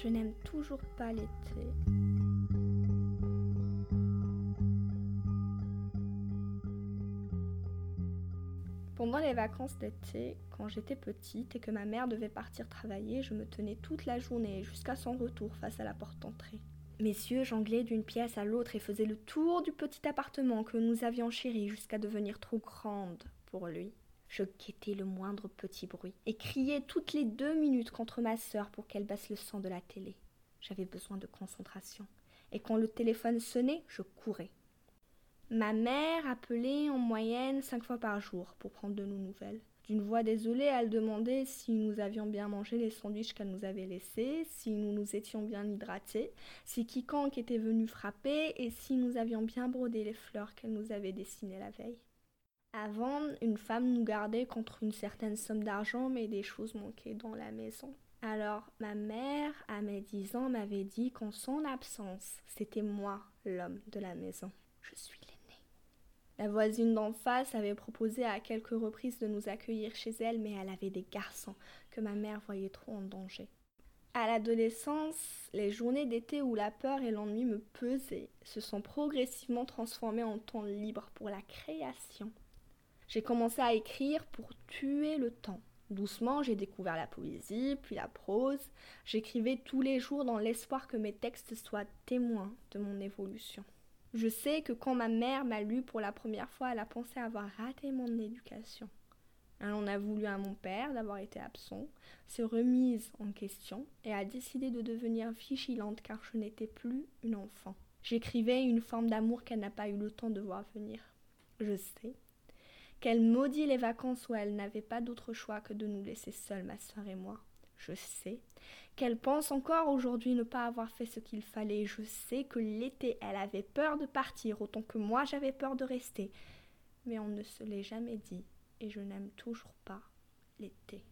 Je n'aime toujours pas l'été. Pendant les vacances d'été, quand j'étais petite et que ma mère devait partir travailler, je me tenais toute la journée jusqu'à son retour face à la porte d'entrée. Messieurs jonglaient d'une pièce à l'autre et faisaient le tour du petit appartement que nous avions chéri jusqu'à devenir trop grande pour lui. Je guettais le moindre petit bruit et criais toutes les deux minutes contre ma sœur pour qu'elle baisse le son de la télé. J'avais besoin de concentration. Et quand le téléphone sonnait, je courais. Ma mère appelait en moyenne cinq fois par jour pour prendre de nos nouvelles. D'une voix désolée, elle demandait si nous avions bien mangé les sandwichs qu'elle nous avait laissés, si nous nous étions bien hydratés, si quiconque était venu frapper et si nous avions bien brodé les fleurs qu'elle nous avait dessinées la veille. Avant, une femme nous gardait contre une certaine somme d'argent, mais des choses manquaient dans la maison. Alors, ma mère, à mes dix ans, m'avait dit qu'en son absence, c'était moi l'homme de la maison. Je suis l'aîné. La voisine d'en face avait proposé à quelques reprises de nous accueillir chez elle, mais elle avait des garçons que ma mère voyait trop en danger. À l'adolescence, les journées d'été où la peur et l'ennui me pesaient se sont progressivement transformées en temps libre pour la création. J'ai commencé à écrire pour tuer le temps. Doucement, j'ai découvert la poésie, puis la prose. J'écrivais tous les jours dans l'espoir que mes textes soient témoins de mon évolution. Je sais que quand ma mère m'a lu pour la première fois, elle a pensé avoir raté mon éducation. Elle en a voulu à mon père d'avoir été absent, s'est remise en question et a décidé de devenir vigilante car je n'étais plus une enfant. J'écrivais une forme d'amour qu'elle n'a pas eu le temps de voir venir. Je sais qu'elle maudit les vacances où elle n'avait pas d'autre choix que de nous laisser seuls, ma soeur et moi. Je sais qu'elle pense encore aujourd'hui ne pas avoir fait ce qu'il fallait. Je sais que l'été, elle avait peur de partir autant que moi j'avais peur de rester. Mais on ne se l'est jamais dit et je n'aime toujours pas l'été.